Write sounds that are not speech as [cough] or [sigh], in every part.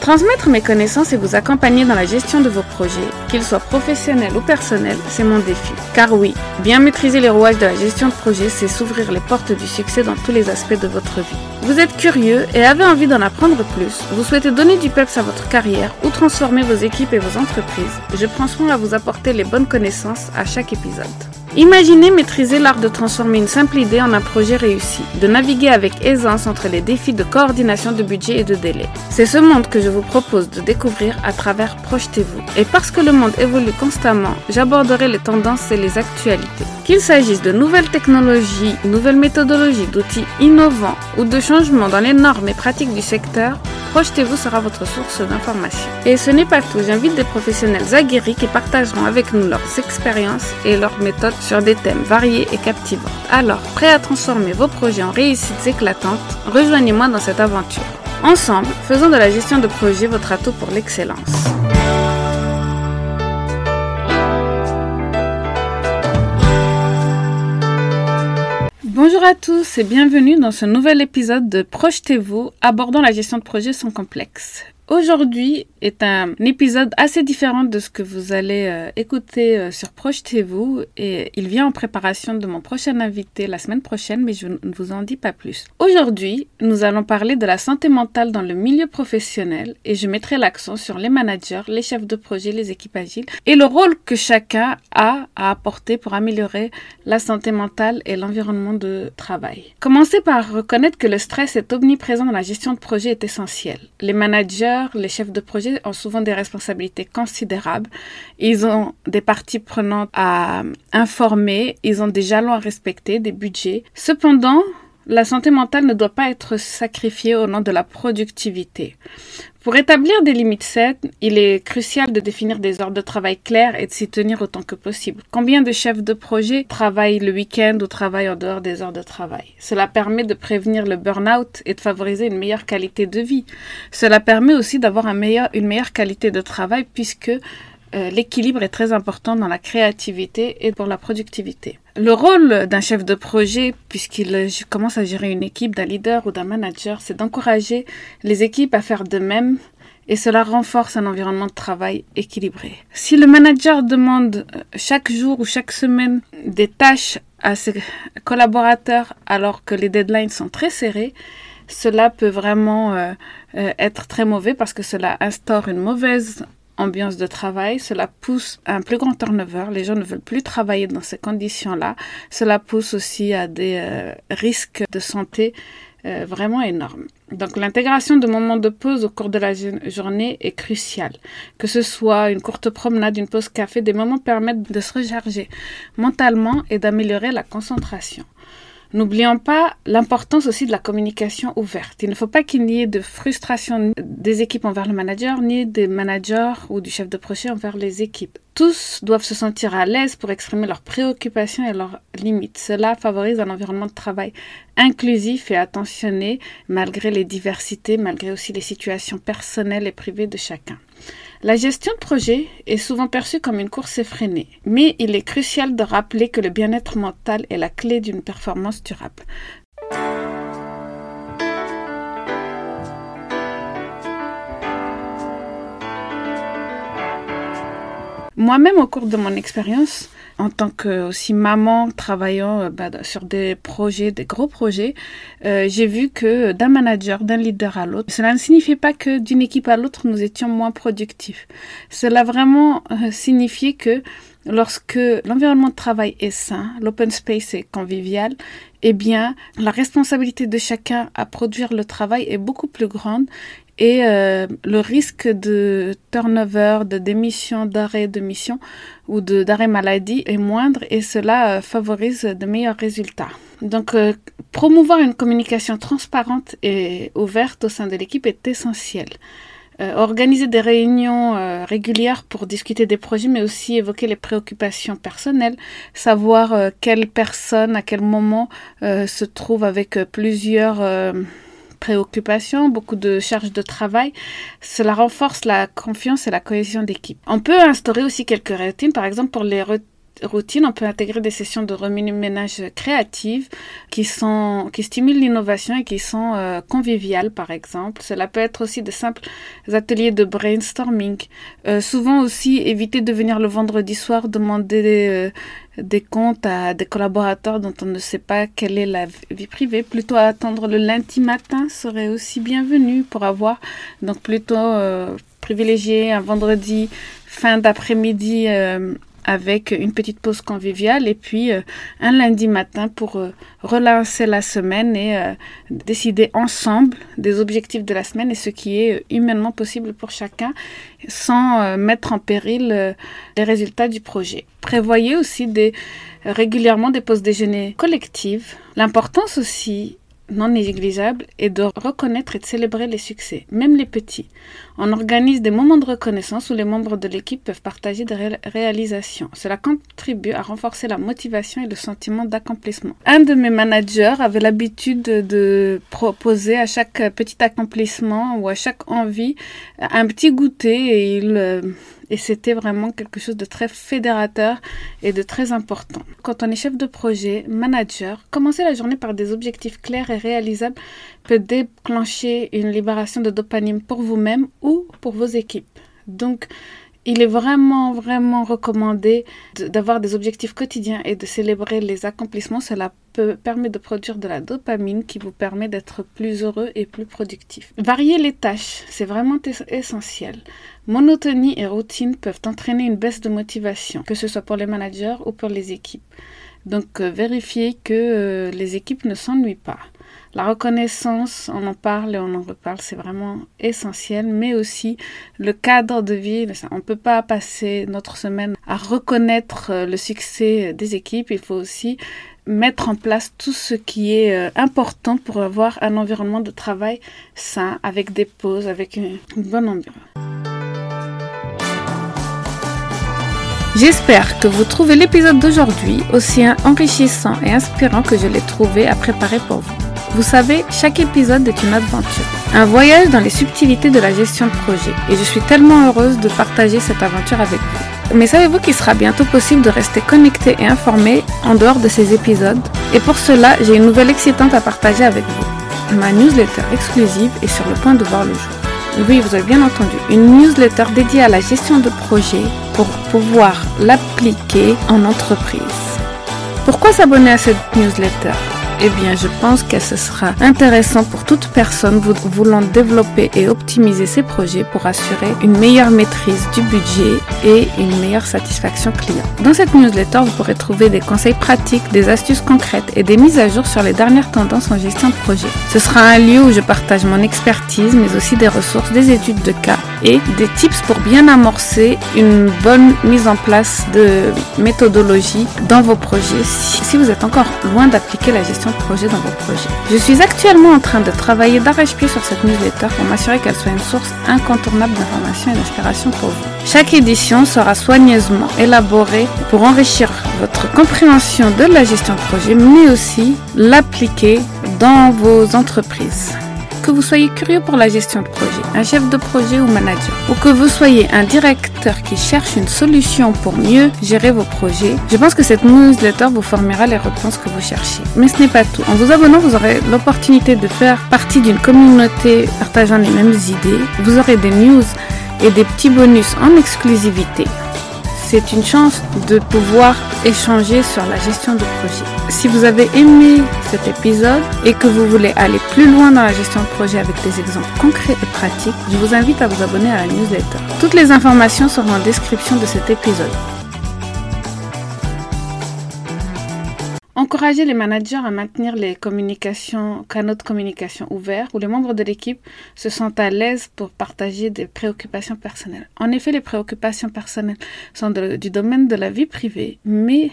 Transmettre mes connaissances et vous accompagner dans la gestion de vos projets, qu'ils soient professionnels ou personnels, c'est mon défi. Car oui, bien maîtriser les rouages de la gestion de projet, c'est s'ouvrir les portes du succès dans tous les aspects de votre vie. Vous êtes curieux et avez envie d'en apprendre plus, vous souhaitez donner du peps à votre carrière ou transformer vos équipes et vos entreprises, je prends soin à vous apporter les bonnes connaissances à chaque épisode. Imaginez maîtriser l'art de transformer une simple idée en un projet réussi, de naviguer avec aisance entre les défis de coordination de budget et de délai. C'est ce monde que je vous propose de découvrir à travers Projetez-vous. Et parce que le monde évolue constamment, j'aborderai les tendances et les actualités. Qu'il s'agisse de nouvelles technologies, nouvelles méthodologies, d'outils innovants ou de changements dans les normes et pratiques du secteur, Projetez-vous sera votre source d'information. Et ce n'est pas tout, j'invite des professionnels aguerris qui partageront avec nous leurs expériences et leurs méthodes sur des thèmes variés et captivants. Alors, prêt à transformer vos projets en réussites éclatantes, rejoignez-moi dans cette aventure. Ensemble, faisons de la gestion de projet votre atout pour l'excellence. Bonjour à tous et bienvenue dans ce nouvel épisode de Projetez-vous abordant la gestion de projet sans complexe. Aujourd'hui est un épisode assez différent de ce que vous allez euh, écouter euh, sur Projetez-vous et il vient en préparation de mon prochain invité la semaine prochaine mais je ne vous en dis pas plus. Aujourd'hui, nous allons parler de la santé mentale dans le milieu professionnel et je mettrai l'accent sur les managers, les chefs de projet, les équipes agiles et le rôle que chacun a à apporter pour améliorer la santé mentale et l'environnement de travail. Commencez par reconnaître que le stress est omniprésent dans la gestion de projet est essentiel. Les managers les chefs de projet ont souvent des responsabilités considérables. Ils ont des parties prenantes à informer, ils ont des jalons à respecter, des budgets. Cependant, la santé mentale ne doit pas être sacrifiée au nom de la productivité. Pour établir des limites saines, il est crucial de définir des heures de travail claires et de s'y tenir autant que possible. Combien de chefs de projet travaillent le week-end ou travaillent en dehors des heures de travail? Cela permet de prévenir le burn-out et de favoriser une meilleure qualité de vie. Cela permet aussi d'avoir une meilleure qualité de travail puisque euh, l'équilibre est très important dans la créativité et pour la productivité. Le rôle d'un chef de projet, puisqu'il commence à gérer une équipe, d'un leader ou d'un manager, c'est d'encourager les équipes à faire de même et cela renforce un environnement de travail équilibré. Si le manager demande euh, chaque jour ou chaque semaine des tâches à ses collaborateurs alors que les deadlines sont très serrés, cela peut vraiment euh, être très mauvais parce que cela instaure une mauvaise ambiance de travail, cela pousse à un plus grand turnover. Les gens ne veulent plus travailler dans ces conditions-là. Cela pousse aussi à des euh, risques de santé euh, vraiment énormes. Donc l'intégration de moments de pause au cours de la journée est cruciale. Que ce soit une courte promenade, une pause café, des moments permettent de se recharger mentalement et d'améliorer la concentration. N'oublions pas l'importance aussi de la communication ouverte. Il ne faut pas qu'il y ait de frustration des équipes envers le manager, ni des managers ou du chef de projet envers les équipes. Tous doivent se sentir à l'aise pour exprimer leurs préoccupations et leurs limites. Cela favorise un environnement de travail inclusif et attentionné malgré les diversités, malgré aussi les situations personnelles et privées de chacun. La gestion de projet est souvent perçue comme une course effrénée, mais il est crucial de rappeler que le bien-être mental est la clé d'une performance durable. Moi-même, au cours de mon expérience, en tant que maman travaillant euh, bah, sur des projets, des gros projets, euh, j'ai vu que d'un manager, d'un leader à l'autre, cela ne signifiait pas que d'une équipe à l'autre nous étions moins productifs. Cela vraiment euh, que lorsque l'environnement de travail est sain, l'open space est convivial, eh bien, la responsabilité de chacun à produire le travail est beaucoup plus grande et euh, le risque de turnover, de démission, d'arrêt de mission ou d'arrêt maladie est moindre et cela euh, favorise de meilleurs résultats. Donc, euh, promouvoir une communication transparente et ouverte au sein de l'équipe est essentiel. organiser des réunions régulières pour discuter des projets, mais aussi évoquer les préoccupations personnelles, savoir quelle personne, à quel moment se trouve avec plusieurs préoccupations, beaucoup de charges de travail. Cela renforce la confiance et la cohésion d'équipe. On peut instaurer aussi quelques routines, par exemple pour les routines, on peut intégrer des sessions de remue-ménage créatives qui sont qui stimulent l'innovation et qui sont euh, conviviales par exemple. Cela peut être aussi de simples ateliers de brainstorming. Euh, souvent aussi éviter de venir le vendredi soir demander euh, des comptes à des collaborateurs dont on ne sait pas quelle est la vie privée. Plutôt attendre le lundi matin serait aussi bienvenu pour avoir donc plutôt privilégier un vendredi fin d'après-midi avec une petite pause conviviale et puis euh, un lundi matin pour euh, relancer la semaine et euh, décider ensemble des objectifs de la semaine et ce qui est humainement possible pour chacun sans mettre en péril les résultats du projet. Prévoyez aussi régulièrement des pauses déjeuner collectives. L'importance aussi non négligeable est de reconnaître et de célébrer les succès, même les petits. On organise des moments de reconnaissance où les membres de l'équipe peuvent partager des réalisations. Cela contribue à renforcer la motivation et le sentiment d'accomplissement. Un de mes managers avait l'habitude de proposer à chaque petit accomplissement ou à chaque envie un petit goûter et il euh, et c'était vraiment quelque chose de très fédérateur et de très important. Quand on est chef de projet, manager, commencer la journée par des objectifs clairs et réalisables peut déclencher une libération de dopamine pour vous-même ou pour vos équipes. Donc, il est vraiment, vraiment recommandé d'avoir des objectifs quotidiens et de célébrer les accomplissements. Cela permet de produire de la dopamine qui vous permet d'être plus heureux et plus productif. Varier les tâches, c'est vraiment essentiel. Monotonie et routine peuvent entraîner une baisse de motivation, que ce soit pour les managers ou pour les équipes. Donc, euh, vérifiez que euh, les équipes ne s'ennuient pas. La reconnaissance, on en parle et on en reparle, c'est vraiment essentiel, mais aussi le cadre de vie. On ne peut pas passer notre semaine à reconnaître euh, le succès des équipes. Il faut aussi mettre en place tout ce qui est euh, important pour avoir un environnement de travail sain, avec des pauses, avec une, bonne ambiance. J'espère que vous trouvez l'épisode d'aujourd'hui aussi enrichissant et inspirant que je l'ai trouvé à préparer pour vous. Vous savez, chaque épisode est une aventure, un voyage dans les subtilités de la gestion de projet, et je suis tellement heureuse de partager cette aventure avec vous. Mais savez-vous qu'il sera bientôt possible de rester connecté et informé en dehors de ces épisodes? Et pour cela, j'ai une nouvelle excitante à partager avec vous. Ma newsletter exclusive est sur le point de voir le jour. Oui, vous avez bien entendu, une newsletter dédiée à la gestion de projet pour pouvoir l'appliquer en entreprise. Pourquoi s'abonner à cette newsletter? Eh bien, je pense que ce sera intéressant pour toute personne voulant développer et optimiser ses projets pour assurer une meilleure maîtrise du budget et une meilleure satisfaction client. Dans cette newsletter, vous pourrez trouver des conseils pratiques, des astuces concrètes et des mises à jour sur les dernières tendances en gestion de projet. Ce sera un lieu où je partage mon expertise, mais aussi des ressources, des études de cas et des tips pour bien amorcer une bonne mise en place de méthodologie dans vos projets si vous êtes encore loin d'appliquer la gestion projet dans vos projets. Je suis actuellement en train de travailler d'arrache-pied sur cette newsletter pour m'assurer qu'elle soit une source incontournable d'information et d'inspiration pour vous. Chaque édition sera soigneusement élaborée pour enrichir votre compréhension de la gestion de projet, mais aussi l'appliquer dans vos entreprises que vous soyez curieux pour la gestion de projet, un chef de projet ou manager, ou que vous soyez un directeur qui cherche une solution pour mieux gérer vos projets, je pense que cette newsletter vous formera les réponses que vous cherchez. Mais ce n'est pas tout. En vous abonnant, vous aurez l'opportunité de faire partie d'une communauté partageant les mêmes idées. Vous aurez des news et des petits bonus en exclusivité c'est une chance de pouvoir échanger sur la gestion de projet. Si vous avez aimé cet épisode et que vous voulez aller plus loin dans la gestion de projet avec des exemples concrets et pratiques, je vous invite à vous abonner à la newsletter. Toutes les informations seront en description de cet épisode. Encourager les managers à maintenir les canaux de communication ouverts où les membres de l'équipe se sentent à l'aise pour partager des préoccupations personnelles. En effet, les préoccupations personnelles sont du domaine de la vie privée, mais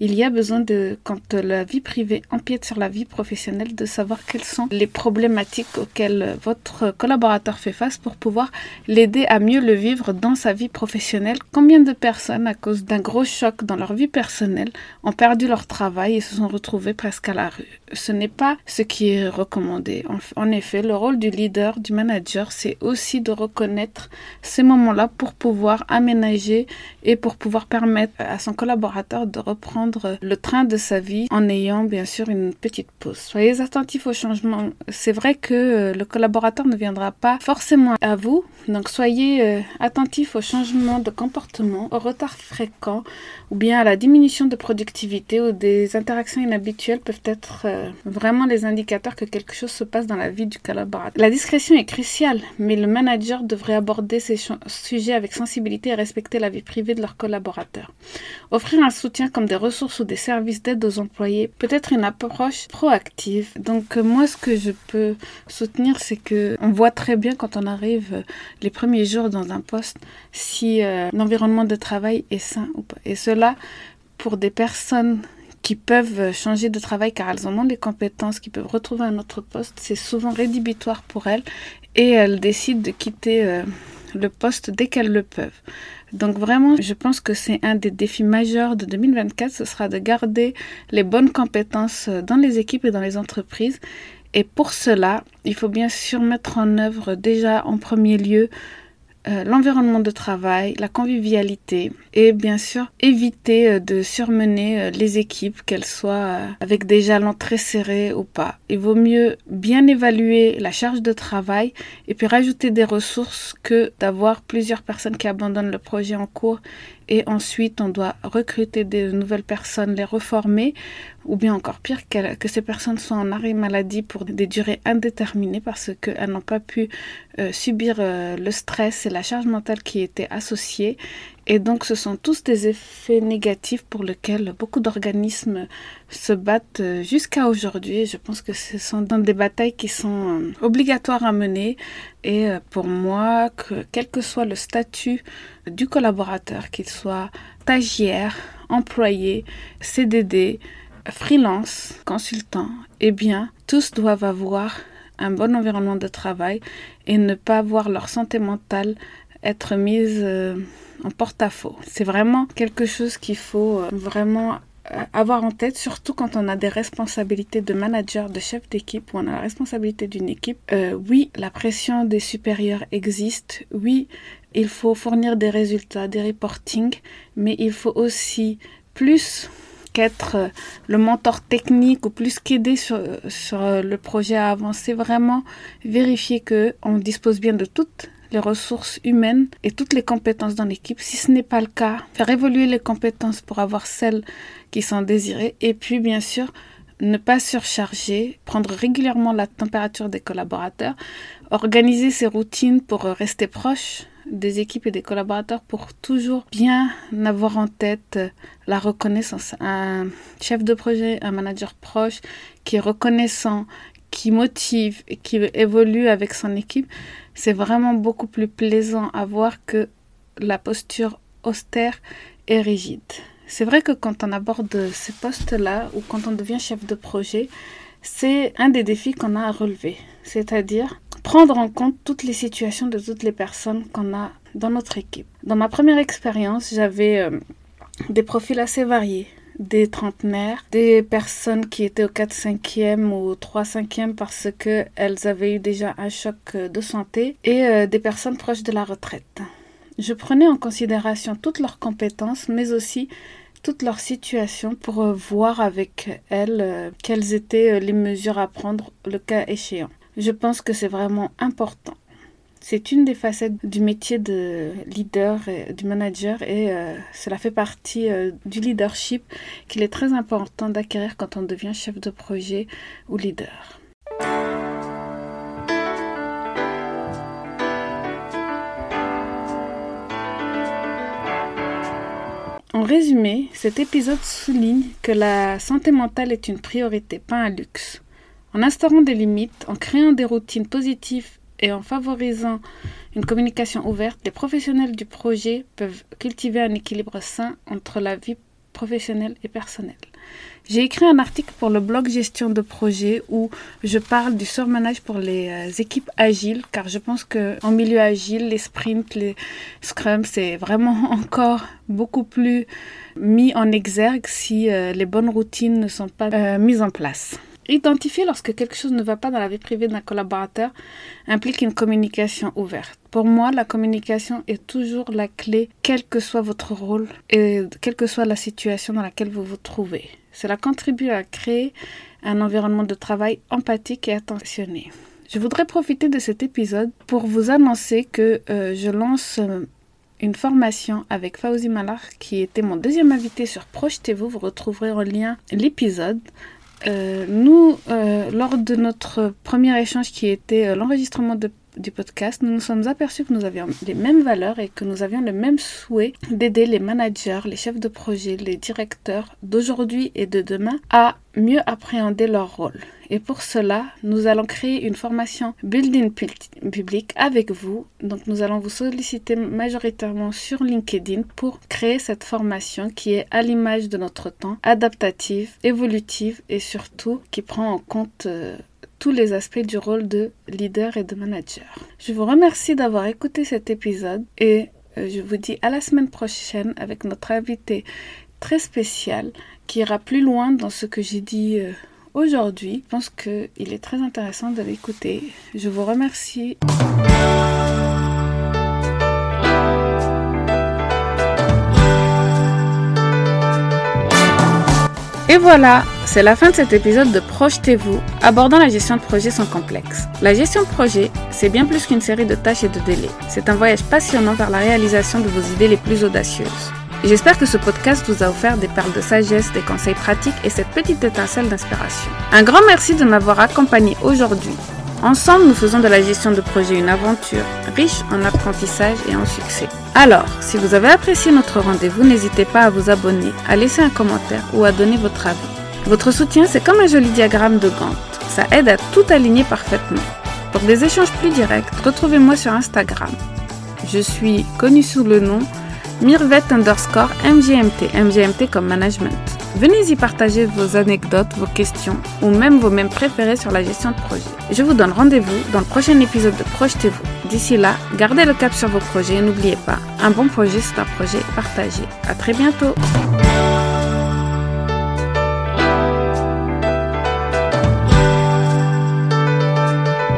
il y a besoin de, quand la vie privée empiète sur la vie professionnelle, de savoir quelles sont les problématiques auxquelles votre collaborateur fait face pour pouvoir l'aider à mieux le vivre dans sa vie professionnelle. Combien de personnes, à cause d'un gros choc dans leur vie personnelle, ont perdu leur travail et se sont retrouvées presque à la rue? Ce n'est pas ce qui est recommandé. En, effet, le rôle du leader, du manager, c'est aussi de reconnaître ces moments-là pour pouvoir aménager et pour pouvoir permettre à son collaborateur de reprendre le train de sa vie en ayant bien sûr une petite pause. Soyez attentifs au changement. C'est vrai que euh, le collaborateur ne viendra pas forcément à vous, donc soyez euh, attentifs au changement de comportement, au retard fréquent ou bien à la diminution de productivité ou des interactions inhabituelles peuvent être euh, vraiment les indicateurs que quelque chose se passe dans la vie du collaborateur. La discrétion est cruciale, mais le manager devrait aborder ces sujets avec sensibilité et respecter la vie privée de leurs collaborateurs. Offrir un soutien comme des ressources ou des services d'aide aux employés peut être une approche proactive. Donc euh, moi, ce que je peux soutenir, c'est que on voit très bien quand on arrive euh, les premiers jours dans un poste si euh, l'environnement de travail est sain ou pas. Et cela pour des personnes qui peuvent changer de travail car elles en ont les compétences, qui peuvent retrouver un autre poste, c'est souvent rédhibitoire pour elles et elles décident de quitter le poste dès qu'elles le peuvent. Donc vraiment, je pense que c'est un des défis majeurs de 2024, ce sera de garder les bonnes compétences dans les équipes et dans les entreprises. Et pour cela, il faut bien sûr mettre en œuvre déjà en premier lieu euh, l'environnement de travail, la convivialité et bien sûr éviter euh, de surmener euh, les équipes, qu'elles soient avec des jalons très serrés ou pas. Il vaut mieux bien évaluer la charge de travail et puis rajouter des ressources que d'avoir plusieurs personnes qui abandonnent le projet en cours et ensuite on doit recruter de nouvelles personnes, les reformer, ou bien encore pire, que, ces personnes soient en arrêt maladie pour des durées indéterminées parce qu'elles n'ont pas pu euh, subir euh, le stress et la charge mentale qui étaient associés. Et donc ce sont tous des effets négatifs pour lesquels beaucoup d'organismes se battent euh, jusqu'à aujourd'hui. Je pense que ce sont des batailles qui sont obligatoires à mener. Et pour moi, que quel que soit le statut du collaborateur, qu'il soit stagiaire, employé, CDD, freelance, consultant, eh bien, tous doivent avoir un bon environnement de travail et ne pas voir leur santé mentale être mise euh, en porte-à-faux. C'est vraiment quelque chose qu'il faut euh, vraiment euh, avoir en tête, surtout quand on a des responsabilités de manager, de chef d'équipe, ou on a la responsabilité d'une équipe. oui, la pression des supérieurs existe. Oui, il faut fournir des résultats, des reportings, mais il faut aussi plus qu'être euh, le mentor technique ou plus qu'aider sur, euh, le projet à avancer, vraiment vérifier qu'on dispose bien de toutes les ressources humaines et toutes les compétences dans l'équipe. Si ce n'est pas le cas, faire évoluer les compétences pour avoir celles qui sont désirées. Et puis, bien sûr, ne pas surcharger, prendre régulièrement la température des collaborateurs, organiser ses routines pour rester proche des équipes et des collaborateurs pour toujours bien avoir en tête la reconnaissance. Un chef de projet, un manager proche qui est reconnaissant, qui motive et qui évolue avec son équipe, c'est vraiment beaucoup plus plaisant à voir que la posture austère et rigide. C'est vrai que quand on aborde ces postes-là ou quand on devient chef de projet, c'est un des défis qu'on a à relever. C'est-à-dire prendre en compte toutes les situations de toutes les personnes qu'on a dans notre équipe. Dans ma première expérience, j'avais euh, des profils assez variés des trentenaires, des personnes qui étaient au 4-5e ou au 3-5e parce qu'elles avaient eu déjà un choc de santé et euh, des personnes proches de la retraite. Je prenais en considération toutes leurs compétences mais aussi toutes leurs situations pour euh, voir avec elles quelles étaient les mesures à prendre le cas échéant. Je pense que c'est vraiment important. C'est une des facettes du métier de leader, et du manager, et euh, cela fait partie euh, du leadership qu'il est très important d'acquérir quand on devient chef de projet ou leader. En résumé, cet épisode souligne que la santé mentale est une priorité, pas un luxe. En instaurant des limites, en créant des routines positives et en favorisant une communication ouverte, les professionnels du projet peuvent cultiver un équilibre sain entre la vie professionnelle et personnelle. J'ai écrit un article pour le blog Gestion de projet où je parle du surmenage pour les euh, équipes agiles car je pense que en milieu agile, les sprints, les scrums, c'est vraiment [laughs] encore beaucoup plus mis en exergue si euh, les bonnes routines ne sont pas euh, mises en place. Identifier lorsque quelque chose ne va pas dans la vie privée d'un collaborateur implique une communication ouverte. Pour moi, la communication est toujours la clé, quel que soit votre rôle et quelle que soit la situation dans laquelle vous vous trouvez. Cela contribue à créer un environnement de travail empathique et attentionné. Je voudrais profiter de cet épisode pour vous annoncer que euh, je lance euh, une formation avec Fauzi Malar qui était mon deuxième invité sur Projetez-vous. Vous retrouverez en lien l'épisode. Euh, nous, euh, lors de notre premier échange qui était euh, l'enregistrement du podcast, nous nous sommes aperçus que nous avions les mêmes valeurs et que nous avions le même souhait d'aider les managers, les chefs de projet, les directeurs d'aujourd'hui et de demain à mieux appréhender leur rôle. Et pour cela, nous allons créer une formation Building Public avec vous. Donc nous allons vous solliciter majoritairement sur LinkedIn pour créer cette formation qui est à l'image de notre temps, adaptative, évolutive et surtout qui prend en compte euh, tous les aspects du rôle de leader et de manager. Je vous remercie d'avoir écouté cet épisode et euh, je vous dis à la semaine prochaine avec notre invité très spécial qui ira plus loin dans ce que j'ai dit euh, aujourd'hui. Je pense qu'il est très intéressant de l'écouter. Je vous remercie. Et voilà, c'est la fin de cet épisode de Projetez-vous, abordant la gestion de projet sans complexe. La gestion de projet, c'est bien plus qu'une série de tâches et de délais. C'est un voyage passionnant vers la réalisation de vos idées les plus audacieuses. J'espère que ce podcast vous a offert des perles de sagesse, des conseils pratiques et cette petite étincelle d'inspiration. Un grand merci de m'avoir accompagné aujourd'hui. Ensemble, nous faisons de la gestion de projet une aventure riche en apprentissage et en succès. Alors, si vous avez apprécié notre rendez-vous, n'hésitez pas à vous abonner, à laisser un commentaire ou à donner votre avis. Votre soutien, c'est comme un joli diagramme de Gantt. Ça aide à tout aligner parfaitement. Pour des échanges plus directs, retrouvez-moi sur Instagram. Je suis connue sous le nom Mirvet underscore MGMT, MGMT comme management. Venez y partager vos anecdotes, vos questions ou même vos mêmes préférés sur la gestion de projet. Je vous donne rendez-vous dans le prochain épisode de Projetez-vous. D'ici là, gardez le cap sur vos projets et n'oubliez pas, un bon projet c'est un projet partagé. À très bientôt!